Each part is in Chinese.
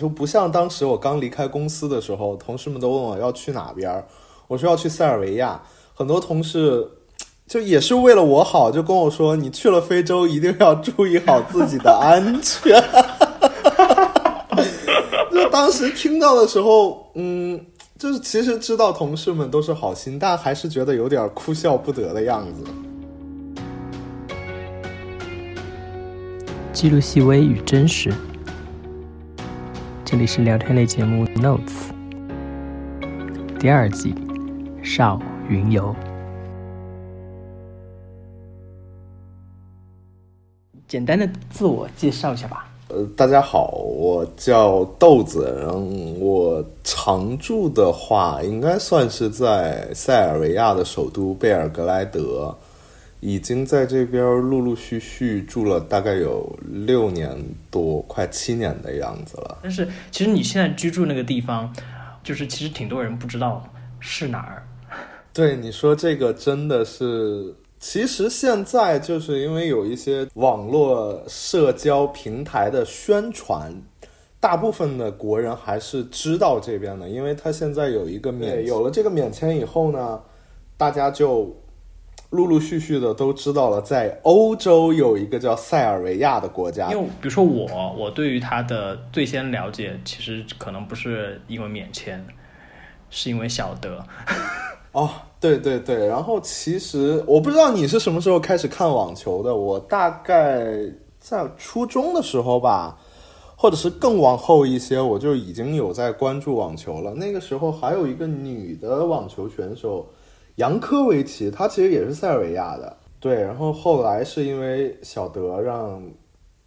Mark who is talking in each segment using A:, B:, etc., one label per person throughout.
A: 就不像当时我刚离开公司的时候，同事们都问我要去哪边，我说要去塞尔维亚，很多同事就也是为了我好，就跟我说你去了非洲一定要注意好自己的安全。就当时听到的时候，嗯，就是其实知道同事们都是好心，但还是觉得有点哭笑不得的样子。
B: 记录细微与真实，这里是聊天类节目《Notes》第二季，少云游。简单的自我介绍一下吧。
A: 呃，大家好，我叫豆子，然后我常住的话，应该算是在塞尔维亚的首都贝尔格莱德，已经在这边陆陆续续住了大概有六年多，快七年的样子了。
B: 但是其实你现在居住那个地方，就是其实挺多人不知道是哪儿。
A: 对，你说这个真的是。其实现在就是因为有一些网络社交平台的宣传，大部分的国人还是知道这边的，因为他现在有一个免，有了这个免签以后呢，大家就陆陆续续的都知道了，在欧洲有一个叫塞尔维亚的国家。
B: 因为比如说我，我对于他的最先了解，其实可能不是因为免签，是因为小德。
A: 哦，对对对，然后其实我不知道你是什么时候开始看网球的，我大概在初中的时候吧，或者是更往后一些，我就已经有在关注网球了。那个时候还有一个女的网球选手杨科维奇，他其实也是塞尔维亚的。对，然后后来是因为小德让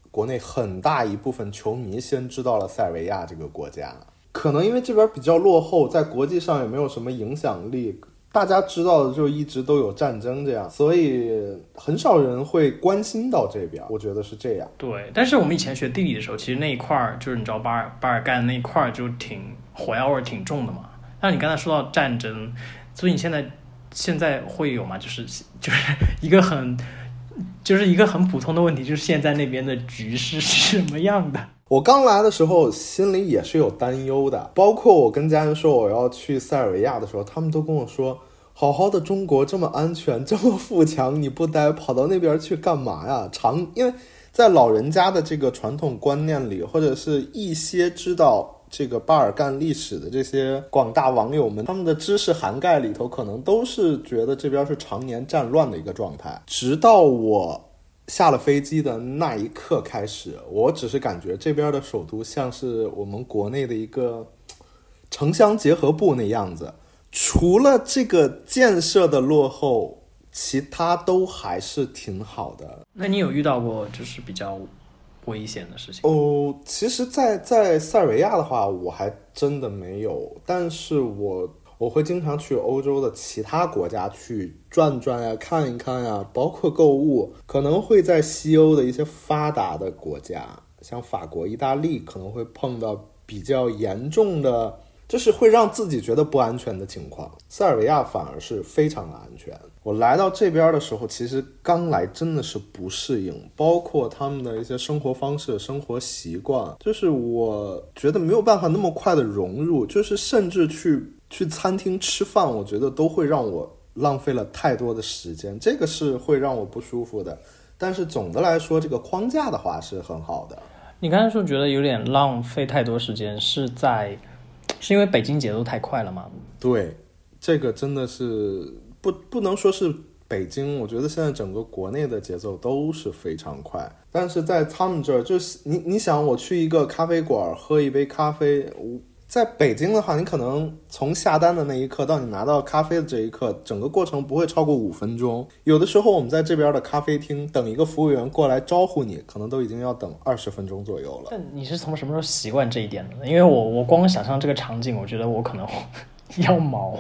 A: 国内很大一部分球迷先知道了塞尔维亚这个国家，可能因为这边比较落后，在国际上也没有什么影响力。大家知道的就一直都有战争这样，所以很少人会关心到这边。我觉得是这样。
B: 对，但是我们以前学地理的时候，其实那一块儿就是你知道巴尔巴尔干那一块儿就挺火药味挺重的嘛。但你刚才说到战争，所以你现在现在会有吗？就是 就是一个很就是一个很普通的问题，就是现在那边的局势是什么样的？
A: 我刚来的时候，心里也是有担忧的。包括我跟家人说我要去塞尔维亚的时候，他们都跟我说：“好好的中国这么安全，这么富强，你不待，跑到那边去干嘛呀？”长，因为在老人家的这个传统观念里，或者是一些知道这个巴尔干历史的这些广大网友们，他们的知识涵盖里头，可能都是觉得这边是常年战乱的一个状态。直到我。下了飞机的那一刻开始，我只是感觉这边的首都像是我们国内的一个城乡结合部那样子，除了这个建设的落后，其他都还是挺好的。
B: 那你有遇到过就是比较危险的事情？
A: 哦，其实，在在塞尔维亚的话，我还真的没有，但是我。我会经常去欧洲的其他国家去转转呀，看一看呀，包括购物，可能会在西欧的一些发达的国家，像法国、意大利，可能会碰到比较严重的，就是会让自己觉得不安全的情况。塞尔维亚反而是非常的安全。我来到这边的时候，其实刚来真的是不适应，包括他们的一些生活方式、生活习惯，就是我觉得没有办法那么快的融入，就是甚至去。去餐厅吃饭，我觉得都会让我浪费了太多的时间，这个是会让我不舒服的。但是总的来说，这个框架的话是很好的。
B: 你刚才说觉得有点浪费太多时间，是在是因为北京节奏太快了吗？
A: 对，这个真的是不不能说是北京，我觉得现在整个国内的节奏都是非常快。但是在他们这儿，就是你你想，我去一个咖啡馆喝一杯咖啡，我。在北京的话，你可能从下单的那一刻到你拿到咖啡的这一刻，整个过程不会超过五分钟。有的时候我们在这边的咖啡厅等一个服务员过来招呼你，可能都已经要等二十分钟左右了。
B: 那你是从什么时候习惯这一点的？因为我我光想象这个场景，我觉得我可能 要毛。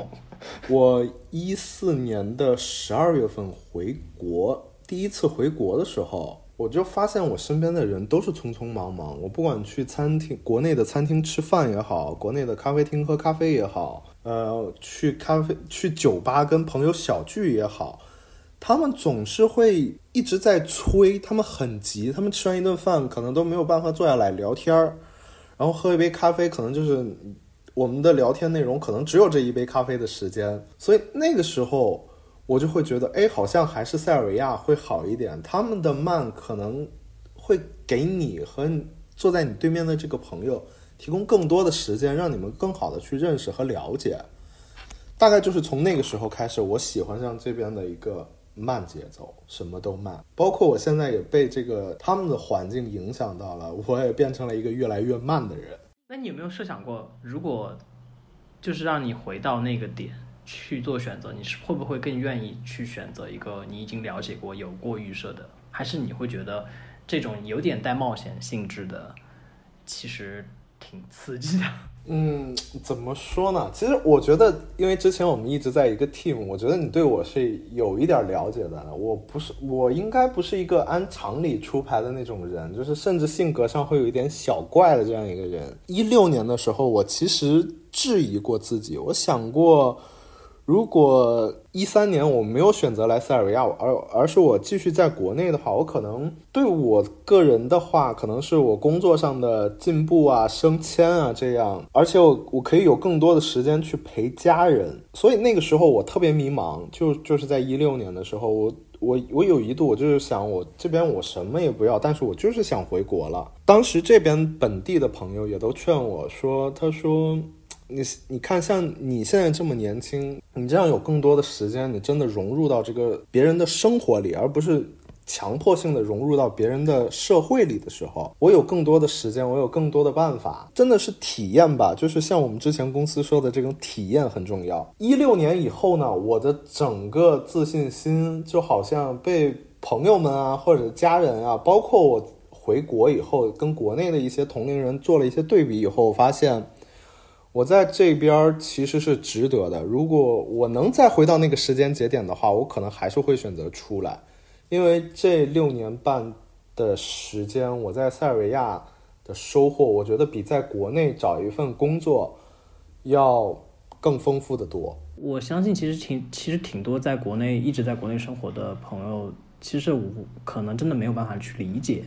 A: 我一四年的十二月份回国，第一次回国的时候。我就发现我身边的人都是匆匆忙忙。我不管去餐厅，国内的餐厅吃饭也好，国内的咖啡厅喝咖啡也好，呃，去咖啡去酒吧跟朋友小聚也好，他们总是会一直在催，他们很急，他们吃完一顿饭可能都没有办法坐下来聊天儿，然后喝一杯咖啡，可能就是我们的聊天内容可能只有这一杯咖啡的时间，所以那个时候我就会觉得，哎，好像还是塞尔维亚会好一点，他们的慢可能会给你和坐在你对面的这个朋友提供更多的时间，让你们更好的去认识和了解。大概就是从那个时候开始，我喜欢上这边的一个慢节奏，什么都慢。包括我现在也被这个他们的环境影响到了，我也变成了一个越来越慢的人。
B: 那你有没有设想过，如果就是让你回到那个点去做选择，你是会不会更愿意去选择一个你已经了解过、有过预设的，还是你会觉得这种有点带冒险性质的，其实挺刺激的？
A: 嗯，怎么说呢？其实我觉得，因为之前我们一直在一个 team，我觉得你对我是有一点了解的。我不是，我应该不是一个按常理出牌的那种人，就是甚至性格上会有一点小怪的这样一个人。一六年的时候，我其实质疑过自己，我想过。如果一三年我没有选择来塞尔维亚，而而是我继续在国内的话，我可能对我个人的话，可能是我工作上的进步啊、升迁啊这样，而且我我可以有更多的时间去陪家人。所以那个时候我特别迷茫，就就是在一六年的时候，我我我有一度我就是想，我这边我什么也不要，但是我就是想回国了。当时这边本地的朋友也都劝我说，他说。你你看，像你现在这么年轻，你这样有更多的时间，你真的融入到这个别人的生活里，而不是强迫性的融入到别人的社会里的时候，我有更多的时间，我有更多的办法，真的是体验吧。就是像我们之前公司说的，这种体验很重要。一六年以后呢，我的整个自信心就好像被朋友们啊，或者家人啊，包括我回国以后，跟国内的一些同龄人做了一些对比以后，发现。我在这边其实是值得的。如果我能再回到那个时间节点的话，我可能还是会选择出来，因为这六年半的时间，我在塞尔维亚的收获，我觉得比在国内找一份工作要更丰富的多。
B: 我相信，其实挺其实挺多在国内一直在国内生活的朋友，其实我可能真的没有办法去理解，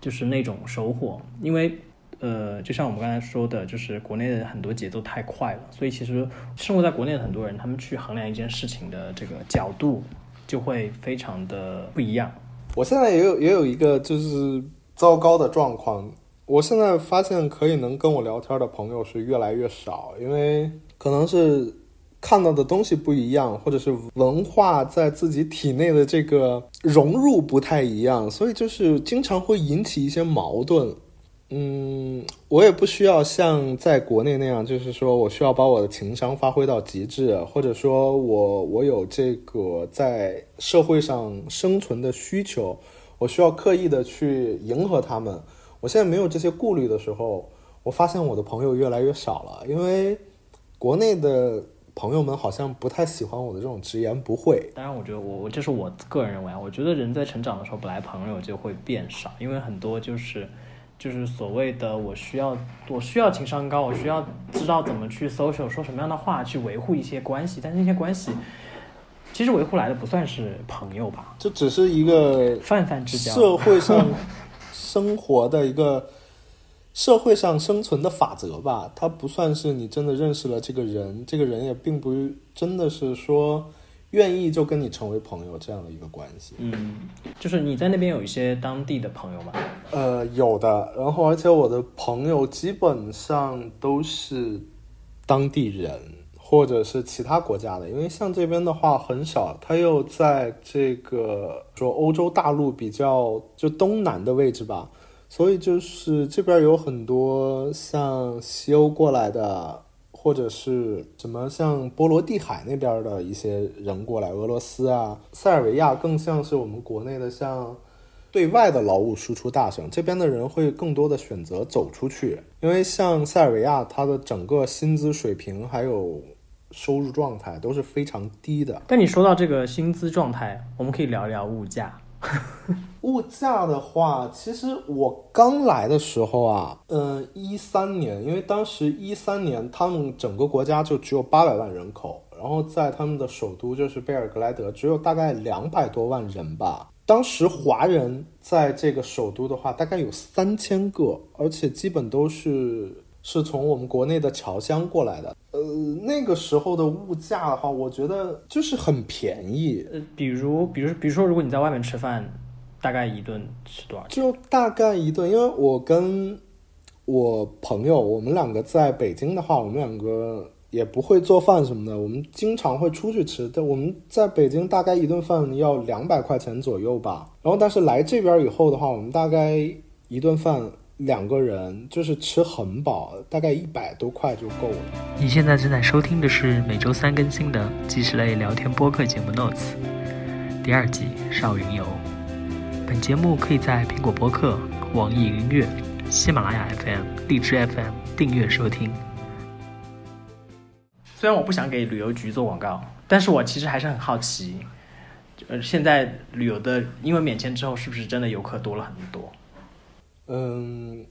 B: 就是那种收获，因为。呃，就像我们刚才说的，就是国内的很多节奏太快了，所以其实生活在国内的很多人，他们去衡量一件事情的这个角度就会非常的不一样。
A: 我现在也有也有一个就是糟糕的状况，我现在发现可以能跟我聊天的朋友是越来越少，因为可能是看到的东西不一样，或者是文化在自己体内的这个融入不太一样，所以就是经常会引起一些矛盾。嗯，我也不需要像在国内那样，就是说我需要把我的情商发挥到极致，或者说我我有这个在社会上生存的需求，我需要刻意的去迎合他们。我现在没有这些顾虑的时候，我发现我的朋友越来越少了，因为国内的朋友们好像不太喜欢我的这种直言不讳。
B: 当然，我觉得我我这是我个人认为啊，我觉得人在成长的时候，本来朋友就会变少，因为很多就是。就是所谓的我需要我需要情商高，我需要知道怎么去 social 说什么样的话去维护一些关系，但是那些关系其实维护来的不算是朋友吧，
A: 这只是一个
B: 泛泛之交，
A: 社会上生活的一个社会上生存的法则吧，它不算是你真的认识了这个人，这个人也并不真的是说。愿意就跟你成为朋友这样的一个关系，
B: 嗯，就是你在那边有一些当地的朋友吗？
A: 呃，有的，然后而且我的朋友基本上都是当地人或者是其他国家的，因为像这边的话很少，他又在这个说欧洲大陆比较就东南的位置吧，所以就是这边有很多像西欧过来的。或者是什么像波罗的海那边的一些人过来，俄罗斯啊，塞尔维亚更像是我们国内的像对外的劳务输出大省，这边的人会更多的选择走出去，因为像塞尔维亚，它的整个薪资水平还有收入状态都是非常低的。
B: 但你说到这个薪资状态，我们可以聊一聊物价。
A: 物价的话，其实我刚来的时候啊，嗯，一三年，因为当时一三年他们整个国家就只有八百万人口，然后在他们的首都就是贝尔格莱德，只有大概两百多万人吧。当时华人在这个首都的话，大概有三千个，而且基本都是是从我们国内的侨乡过来的。呃，那个时候的物价的话，我觉得就是很便宜，
B: 呃，比如，比如，比如说，如果你在外面吃饭，大概一顿是多少钱？
A: 就大概一顿。因为我跟我朋友，我们两个在北京的话，我们两个也不会做饭什么的，我们经常会出去吃。但我们在北京大概一顿饭要两百块钱左右吧。然后，但是来这边以后的话，我们大概一顿饭两个人就是吃很饱，大概一百多块就够了。
B: 你现在正在收听的是每周三更新的纪实类聊天播客节目《Notes》第二季《少云游》。本节目可以在苹果播客、网易云音乐。喜马拉雅 FM、荔枝 FM 订阅收听。虽然我不想给旅游局做广告，但是我其实还是很好奇，呃，现在旅游的因为免签之后，是不是真的游客多了很多？
A: 嗯，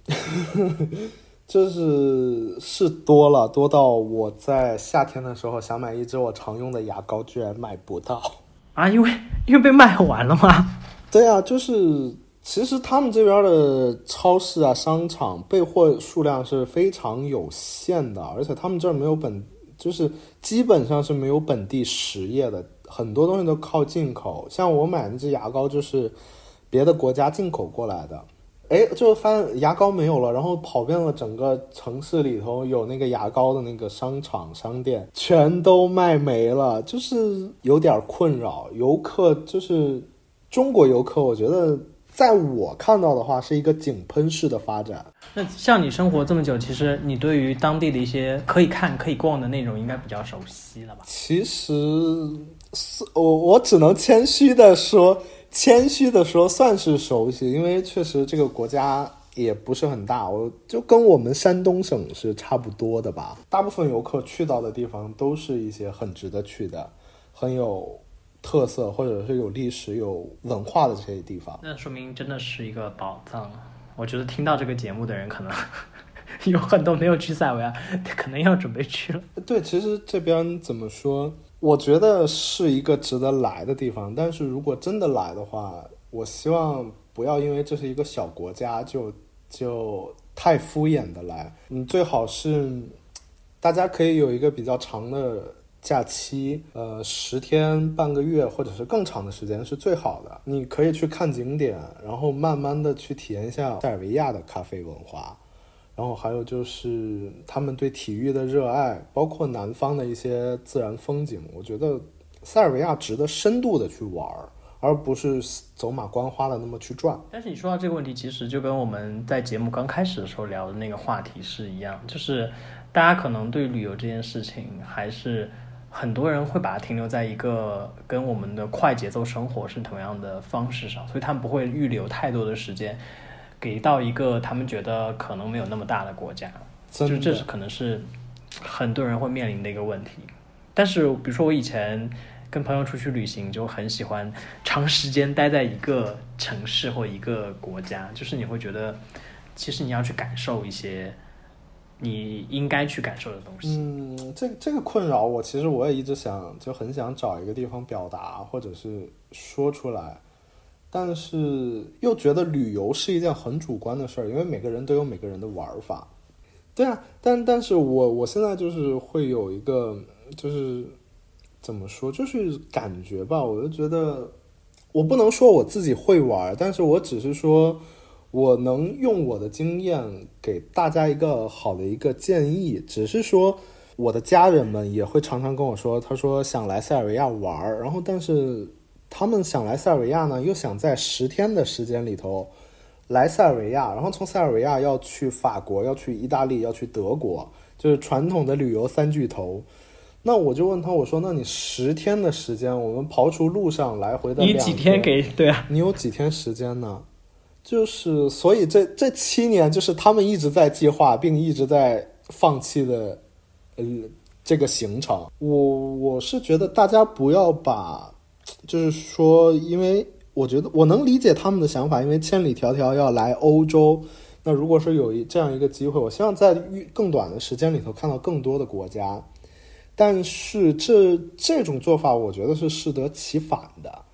A: 就是是多了，多到我在夏天的时候想买一支我常用的牙膏，居然买不到
B: 啊！因为因为被卖完了吗？
A: 对啊，就是。其实他们这边的超市啊、商场备货数量是非常有限的，而且他们这儿没有本，就是基本上是没有本地实业的，很多东西都靠进口。像我买那支牙膏就是别的国家进口过来的，哎，就发现牙膏没有了，然后跑遍了整个城市里头有那个牙膏的那个商场商店，全都卖没了，就是有点困扰。游客就是中国游客，我觉得。在我看到的话，是一个井喷式的发展。
B: 那像你生活这么久，其实你对于当地的一些可以看、可以逛的内容，应该比较熟悉了吧？
A: 其实是我，我只能谦虚的说，谦虚的说，算是熟悉，因为确实这个国家也不是很大，我就跟我们山东省是差不多的吧。大部分游客去到的地方，都是一些很值得去的，很有。特色或者是有历史、有文化的这些地方，
B: 那说明真的是一个宝藏。我觉得听到这个节目的人，可能 有很多没有去塞尔维亚，可能要准备去了。
A: 对，其实这边怎么说？我觉得是一个值得来的地方。但是如果真的来的话，我希望不要因为这是一个小国家就就太敷衍的来。嗯，最好是大家可以有一个比较长的。假期，呃，十天半个月，或者是更长的时间是最好的。你可以去看景点，然后慢慢的去体验一下塞尔维亚的咖啡文化，然后还有就是他们对体育的热爱，包括南方的一些自然风景。我觉得塞尔维亚值得深度的去玩，而不是走马观花的那么去转。
B: 但是你说到这个问题，其实就跟我们在节目刚开始的时候聊的那个话题是一样，就是大家可能对旅游这件事情还是。很多人会把它停留在一个跟我们的快节奏生活是同样的方式上，所以他们不会预留太多的时间给到一个他们觉得可能没有那么大的国家，就这是可能是很多人会面临的一个问题。但是比如说我以前跟朋友出去旅行，就很喜欢长时间待在一个城市或一个国家，就是你会觉得其实你要去感受一些。你应该去感受的东西。
A: 嗯，这这个困扰我，其实我也一直想，就很想找一个地方表达，或者是说出来，但是又觉得旅游是一件很主观的事儿，因为每个人都有每个人的玩法。对啊，但但是我我现在就是会有一个，就是怎么说，就是感觉吧，我就觉得我不能说我自己会玩，但是我只是说。我能用我的经验给大家一个好的一个建议，只是说我的家人们也会常常跟我说，他说想来塞尔维亚玩儿，然后但是他们想来塞尔维亚呢，又想在十天的时间里头来塞尔维亚，然后从塞尔维亚要去法国，要去意大利，要去德国，就是传统的旅游三巨头。那我就问他，我说那你十天的时间，我们刨除路上来回的，
B: 你几天给对啊？
A: 你有几天时间呢？就是，所以这这七年，就是他们一直在计划，并一直在放弃的，呃，这个行程。我我是觉得大家不要把，就是说，因为我觉得我能理解他们的想法，因为千里迢迢要来欧洲，那如果说有一这样一个机会，我希望在更短的时间里头看到更多的国家。但是这这种做法，我觉得是适得其反的。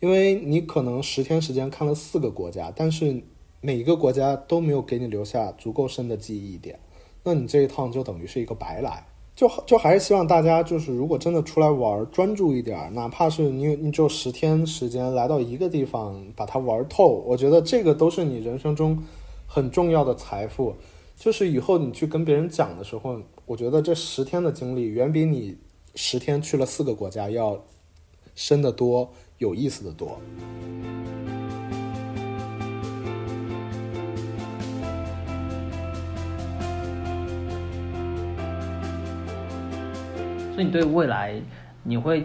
A: 因为你可能十天时间看了四个国家，但是每一个国家都没有给你留下足够深的记忆点，那你这一趟就等于是一个白来。就就还是希望大家就是如果真的出来玩，专注一点，哪怕是你你就十天时间来到一个地方把它玩透，我觉得这个都是你人生中很重要的财富。就是以后你去跟别人讲的时候，我觉得这十天的经历远比你十天去了四个国家要深得多，有意思的多。
B: 所以你对未来你会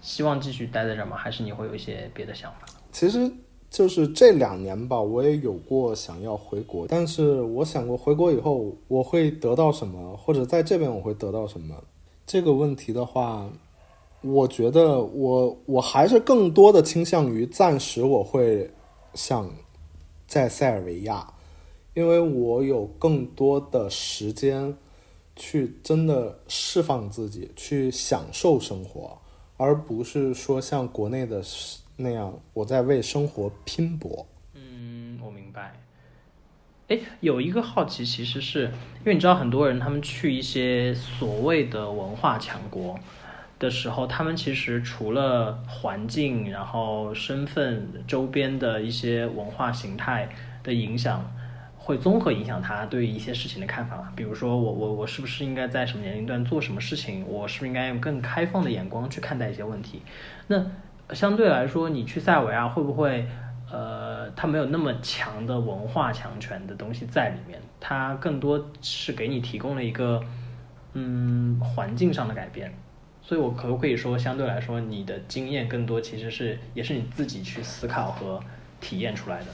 B: 希望继续待在这儿吗？还是你会有一些别的想法？
A: 其实就是这两年吧，我也有过想要回国，但是我想过回国以后我会得到什么，或者在这边我会得到什么。这个问题的话，我觉得我我还是更多的倾向于暂时我会想在塞尔维亚，因为我有更多的时间。去真的释放自己，去享受生活，而不是说像国内的那样，我在为生活拼搏。
B: 嗯，我明白。哎，有一个好奇，其实是因为你知道，很多人他们去一些所谓的文化强国的时候，他们其实除了环境，然后身份、周边的一些文化形态的影响。会综合影响他对一些事情的看法，比如说我我我是不是应该在什么年龄段做什么事情，我是不是应该用更开放的眼光去看待一些问题？那相对来说，你去塞尔维亚会不会，呃，它没有那么强的文化强权的东西在里面，它更多是给你提供了一个嗯环境上的改变，所以我可不可以说，相对来说，你的经验更多其实是也是你自己去思考和体验出来的。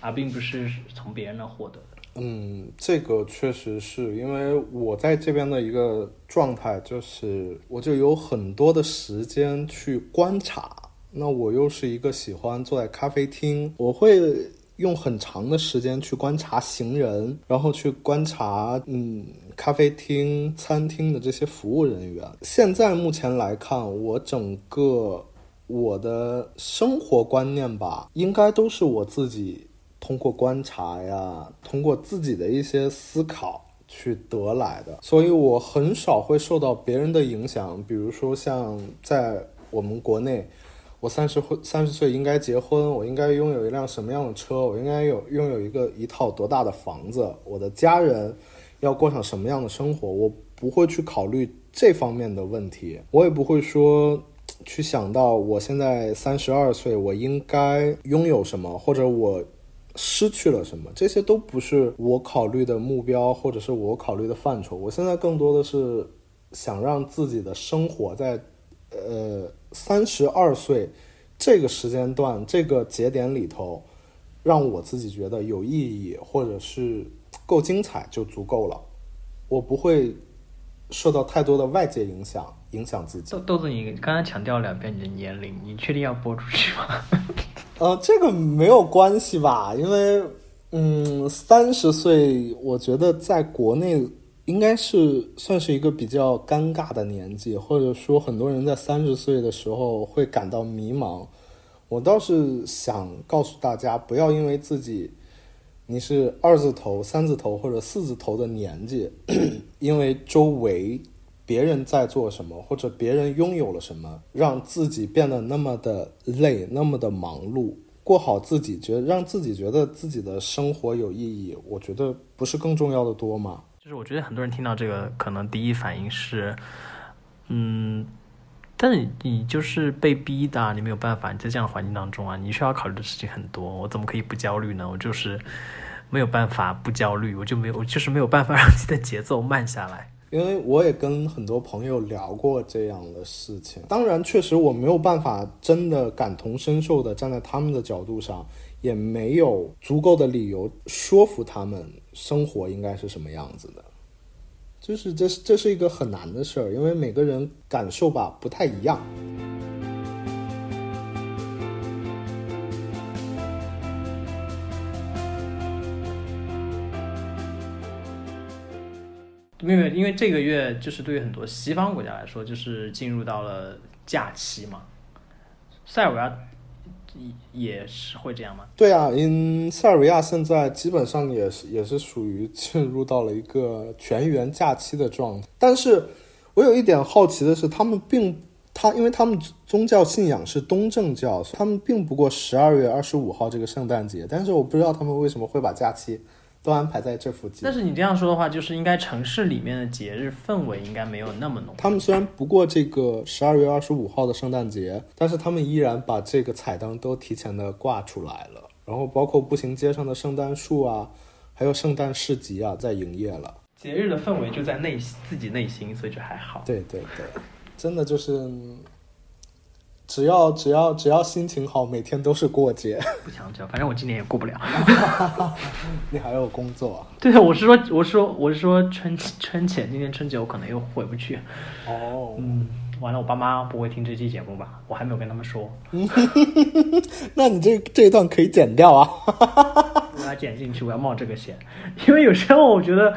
B: 而并不是从别人那获得的。
A: 嗯，这个确实是因为我在这边的一个状态，就是我就有很多的时间去观察。那我又是一个喜欢坐在咖啡厅，我会用很长的时间去观察行人，然后去观察嗯咖啡厅、餐厅的这些服务人员。现在目前来看，我整个我的生活观念吧，应该都是我自己。通过观察呀，通过自己的一些思考去得来的，所以我很少会受到别人的影响。比如说，像在我们国内，我三十岁三十岁应该结婚，我应该拥有一辆什么样的车，我应该有拥有一个一套多大的房子，我的家人要过上什么样的生活，我不会去考虑这方面的问题，我也不会说去想到我现在三十二岁，我应该拥有什么，或者我。失去了什么？这些都不是我考虑的目标，或者是我考虑的范畴。我现在更多的是想让自己的生活在，呃，三十二岁这个时间段、这个节点里头，让我自己觉得有意义，或者是够精彩就足够了。我不会受到太多的外界影响，影响自己。
B: 豆豆子，你刚才强调两遍你的年龄，你确定要播出去吗？
A: 呃，这个没有关系吧？因为，嗯，三十岁，我觉得在国内应该是算是一个比较尴尬的年纪，或者说很多人在三十岁的时候会感到迷茫。我倒是想告诉大家，不要因为自己你是二字头、三字头或者四字头的年纪，因为周围。别人在做什么，或者别人拥有了什么，让自己变得那么的累，那么的忙碌，过好自己，觉得让自己觉得自己的生活有意义，我觉得不是更重要的多吗？
B: 就是我觉得很多人听到这个，可能第一反应是，嗯，但你就是被逼的，你没有办法，你在这样的环境当中啊，你需要考虑的事情很多，我怎么可以不焦虑呢？我就是没有办法不焦虑，我就没有，我就是没有办法让自己的节奏慢下来。
A: 因为我也跟很多朋友聊过这样的事情，当然，确实我没有办法真的感同身受的站在他们的角度上，也没有足够的理由说服他们生活应该是什么样子的，就是这是这是一个很难的事儿，因为每个人感受吧不太一样。
B: 因为因为这个月就是对于很多西方国家来说，就是进入到了假期嘛。塞尔维亚也是会这样吗？
A: 对啊，因塞尔维亚现在基本上也是也是属于进入到了一个全员假期的状态。但是我有一点好奇的是，他们并他因为他们宗教信仰是东正教，他们并不过十二月二十五号这个圣诞节。但是我不知道他们为什么会把假期。都安排在这附近。
B: 但是你这样说的话，就是应该城市里面的节日氛围应该没有那么浓。
A: 他们虽然不过这个十二月二十五号的圣诞节，但是他们依然把这个彩灯都提前的挂出来了。然后包括步行街上的圣诞树啊，还有圣诞市集啊，在营业了。
B: 节日的氛围就在内自己内心，所以就还好。
A: 对对对，真的就是。只要只要只要心情好，每天都是过节。
B: 不强求，反正我今年也过不了。
A: 你还有工作？
B: 对，我是说，我是说，我是说春春节，今年春节我可能又回不去。
A: 哦，
B: 嗯，完了，我爸妈不会听这期节目吧？我还没有跟他们说。
A: 那你这这一段可以剪掉啊。
B: 我要剪进去，我要冒这个险，因为有时候我觉得，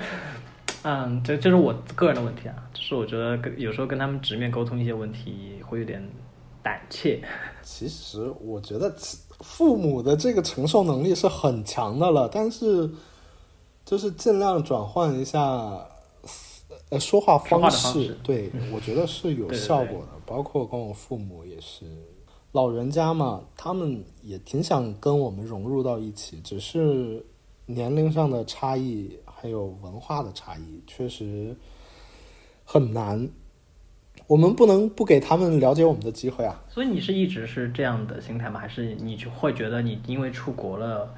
B: 嗯，这这是我个人的问题啊，就是我觉得跟有时候跟他们直面沟通一些问题会有点。胆怯，
A: 其实我觉得父母的这个承受能力是很强的了，但是就是尽量转换一下呃说话方式，对我觉得是有效果的。包括跟我父母也是，老人家嘛，他们也挺想跟我们融入到一起，只是年龄上的差异还有文化的差异，确实很难。我们不能不给他们了解我们的机会啊！
B: 所以你是一直是这样的心态吗？还是你就会觉得你因为出国了，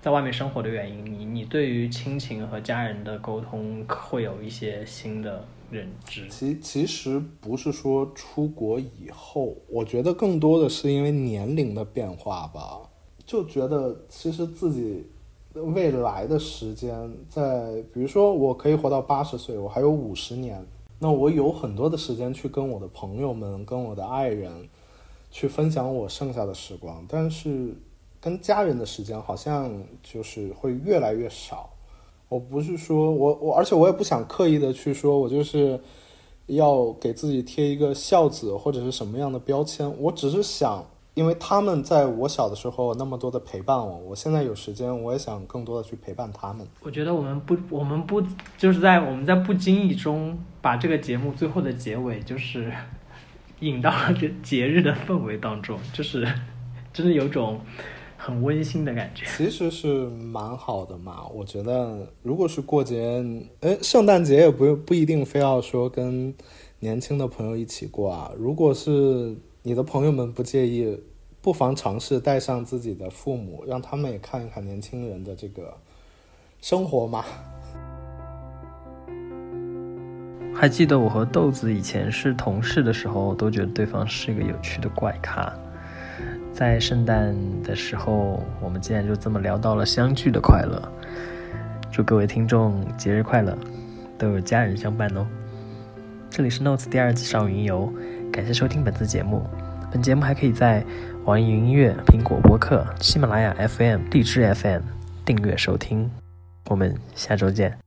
B: 在外面生活的原因，你你对于亲情和家人的沟通会有一些新的认知？
A: 其其实不是说出国以后，我觉得更多的是因为年龄的变化吧，就觉得其实自己未来的时间，在比如说我可以活到八十岁，我还有五十年。那我有很多的时间去跟我的朋友们、跟我的爱人去分享我剩下的时光，但是跟家人的时间好像就是会越来越少。我不是说我我，而且我也不想刻意的去说，我就是要给自己贴一个孝子或者是什么样的标签，我只是想。因为他们在我小的时候那么多的陪伴我，我现在有时间，我也想更多的去陪伴他们。
B: 我觉得我们不，我们不，就是在我们在不经意中把这个节目最后的结尾就是 引到了这节日的氛围当中，就是真的有种很温馨的感觉。
A: 其实是蛮好的嘛，我觉得如果是过节，哎，圣诞节也不不一定非要说跟年轻的朋友一起过啊，如果是。你的朋友们不介意，不妨尝试带上自己的父母，让他们也看一看年轻人的这个生活嘛。
B: 还记得我和豆子以前是同事的时候，都觉得对方是一个有趣的怪咖。在圣诞的时候，我们竟然就这么聊到了相聚的快乐。祝各位听众节日快乐，都有家人相伴哦。这里是 Notes 第二季少云游。感谢收听本次节目，本节目还可以在网易云音乐、苹果播客、喜马拉雅 FM、荔枝 FM 订阅收听。我们下周见。